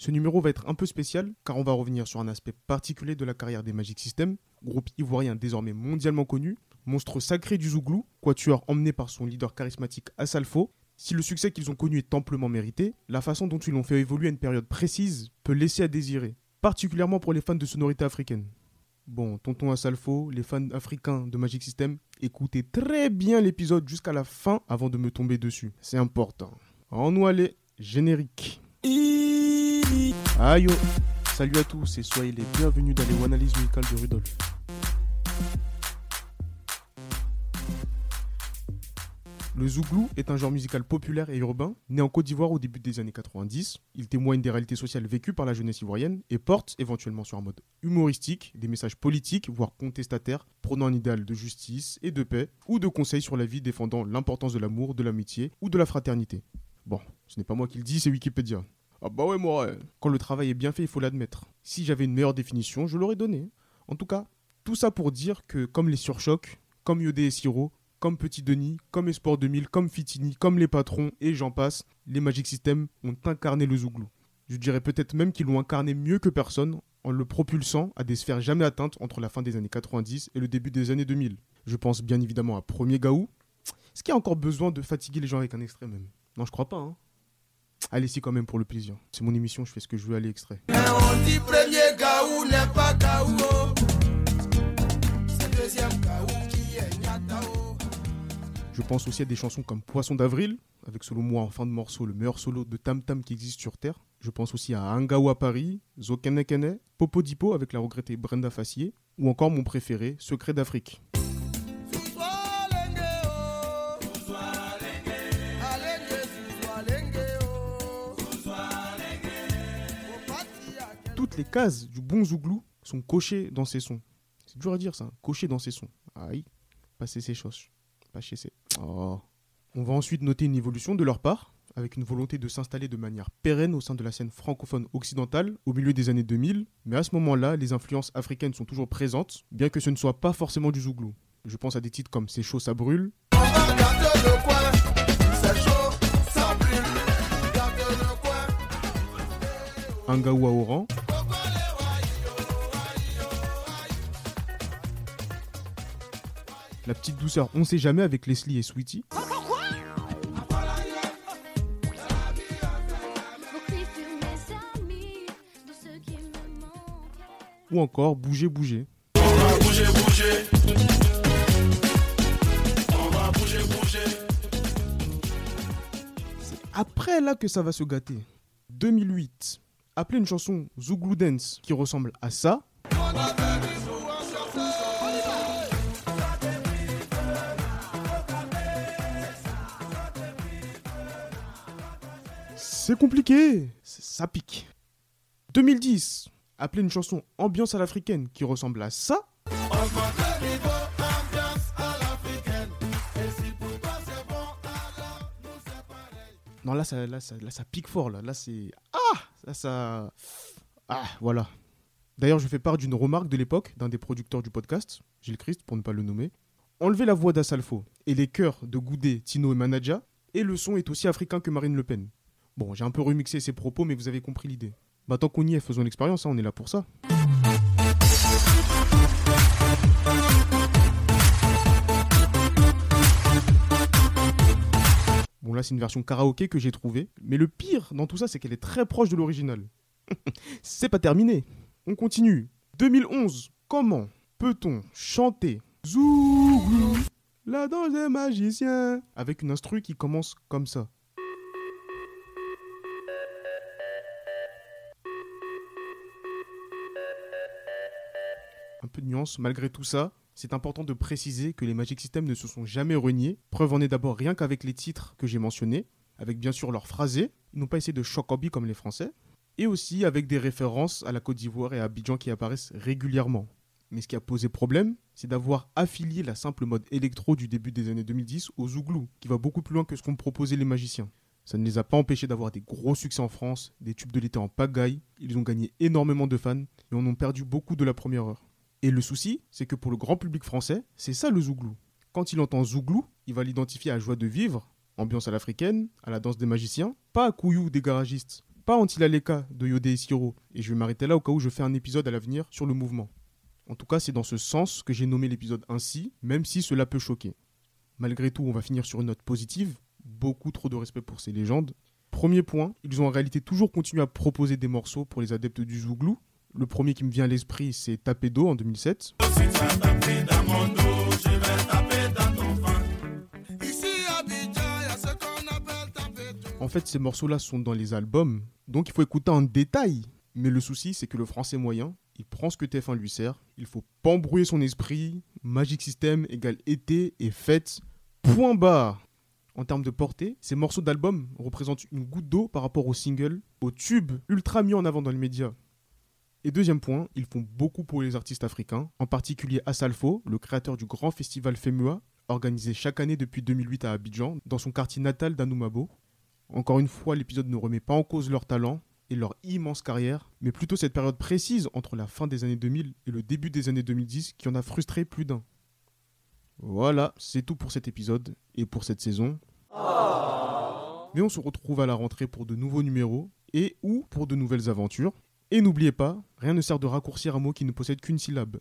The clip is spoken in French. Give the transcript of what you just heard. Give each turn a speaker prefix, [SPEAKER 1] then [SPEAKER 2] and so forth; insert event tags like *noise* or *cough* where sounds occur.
[SPEAKER 1] Ce numéro va être un peu spécial car on va revenir sur un aspect particulier de la carrière des Magic System, groupe ivoirien désormais mondialement connu, monstre sacré du Zouglou, quatuor emmené par son leader charismatique Asalfo. Si le succès qu'ils ont connu est amplement mérité, la façon dont ils l'ont fait évoluer à une période précise peut laisser à désirer, particulièrement pour les fans de sonorités africaines. Bon, tonton Asalfo, les fans africains de Magic System, écoutez très bien l'épisode jusqu'à la fin avant de me tomber dessus. C'est important. En nous générique. Aïe oh. Salut à tous et soyez les bienvenus dans les analyses musicales de Rudolf. Le zouglou est un genre musical populaire et urbain, né en Côte d'Ivoire au début des années 90. Il témoigne des réalités sociales vécues par la jeunesse ivoirienne et porte, éventuellement sur un mode humoristique, des messages politiques, voire contestataires, prônant un idéal de justice et de paix, ou de conseils sur la vie défendant l'importance de l'amour, de l'amitié ou de la fraternité. Bon, ce n'est pas moi qui le dis, c'est Wikipédia. Ah bah ouais, moi, quand le travail est bien fait, il faut l'admettre. Si j'avais une meilleure définition, je l'aurais donnée. En tout cas, tout ça pour dire que, comme les surchocs, comme Yodé et Siro, comme Petit Denis, comme Esport 2000, comme Fitini, comme les patrons, et j'en passe, les Magic System ont incarné le Zouglou. Je dirais peut-être même qu'ils l'ont incarné mieux que personne en le propulsant à des sphères jamais atteintes entre la fin des années 90 et le début des années 2000. Je pense bien évidemment à Premier Gaou. Est-ce qu'il y a encore besoin de fatiguer les gens avec un extrait même? Non, je crois pas. Hein. Allez, si quand même pour le plaisir. C'est mon émission, je fais ce que je veux, aller extrait. C'est. Je pense aussi à des chansons comme Poisson d'avril, avec selon moi en fin de morceau le meilleur solo de Tam Tam qui existe sur Terre. Je pense aussi à Angawa Paris, Zokenekene, Popo Dipo avec la regrettée Brenda Fassier, ou encore mon préféré, Secret d'Afrique. Les cases du bon Zouglou sont cochées dans ces sons. C'est dur à dire ça, cochées dans ces sons. Aïe, passer ces choses. Pas chez Oh. On va ensuite noter une évolution de leur part, avec une volonté de s'installer de manière pérenne au sein de la scène francophone occidentale au milieu des années 2000. Mais à ce moment-là, les influences africaines sont toujours présentes, bien que ce ne soit pas forcément du zouglou. Je pense à des titres comme C'est chaud, ça brûle. Angawa Oran. La petite douceur, on sait jamais avec Leslie et Sweetie. Ou encore Bouger, bouger. C'est après là que ça va se gâter. 2008. Appelez une chanson Zouglou Dance qui ressemble à ça. C'est compliqué, ça pique. 2010, appelez une chanson ambiance à l'africaine qui ressemble à ça. Non, là ça, ça, ça pique fort. Là, là c'est. Ah ça. Ah, voilà. D'ailleurs, je fais part d'une remarque de l'époque d'un des producteurs du podcast, Gilles Christ, pour ne pas le nommer. Enlevez la voix d'Assalfo et les chœurs de Goudé, Tino et Manaja, et le son est aussi africain que Marine Le Pen. Bon, j'ai un peu remixé ses propos, mais vous avez compris l'idée. Bah, tant qu'on y est, faisons l'expérience, hein, on est là pour ça. Bon, là, c'est une version karaoké que j'ai trouvée. Mais le pire dans tout ça, c'est qu'elle est très proche de l'original. *laughs* c'est pas terminé. On continue. 2011. Comment peut-on chanter Zouglou, la danse des magiciens? Avec une instru qui commence comme ça un peu de nuance malgré tout ça. C'est important de préciser que les Magic Systems ne se sont jamais reniés. Preuve en est d'abord rien qu'avec les titres que j'ai mentionnés, avec bien sûr leur phrasé. Ils n'ont pas essayé de chocobi comme les Français. Et aussi avec des références à la Côte d'Ivoire et à Abidjan qui apparaissent régulièrement. Mais ce qui a posé problème, c'est d'avoir affilié la simple mode électro du début des années 2010 au Zouglou, qui va beaucoup plus loin que ce qu'ont proposé les magiciens. Ça ne les a pas empêchés d'avoir des gros succès en France, des tubes de l'été en pagaille, ils ont gagné énormément de fans et en ont perdu beaucoup de la première heure. Et le souci, c'est que pour le grand public français, c'est ça le zouglou. Quand il entend zouglou, il va l'identifier à joie de vivre, ambiance à l'africaine, à la danse des magiciens, pas à couillou des garagistes. pas Antilaleka de Yode et Siro, et je vais m'arrêter là au cas où je fais un épisode à l'avenir sur le mouvement. En tout cas, c'est dans ce sens que j'ai nommé l'épisode ainsi, même si cela peut choquer. Malgré tout, on va finir sur une note positive, beaucoup trop de respect pour ces légendes. Premier point, ils ont en réalité toujours continué à proposer des morceaux pour les adeptes du Zouglou. Le premier qui me vient à l'esprit, c'est Tapé d'eau en 2007. En fait, ces morceaux-là sont dans les albums, donc il faut écouter en détail. Mais le souci, c'est que le français moyen, il prend ce que TF1 lui sert, il faut pas embrouiller son esprit, Magic System égale été et fête, point barre. En termes de portée, ces morceaux d'album représentent une goutte d'eau par rapport au single, au tube ultra mis en avant dans les médias. Et deuxième point, ils font beaucoup pour les artistes africains, en particulier Asalfo, le créateur du grand festival FEMUA, organisé chaque année depuis 2008 à Abidjan, dans son quartier natal d'Anoumabo. Encore une fois, l'épisode ne remet pas en cause leur talent et leur immense carrière, mais plutôt cette période précise entre la fin des années 2000 et le début des années 2010 qui en a frustré plus d'un. Voilà, c'est tout pour cet épisode et pour cette saison. Mais on se retrouve à la rentrée pour de nouveaux numéros et ou pour de nouvelles aventures. Et n'oubliez pas, rien ne sert de raccourcir un mot qui ne possède qu'une syllabe.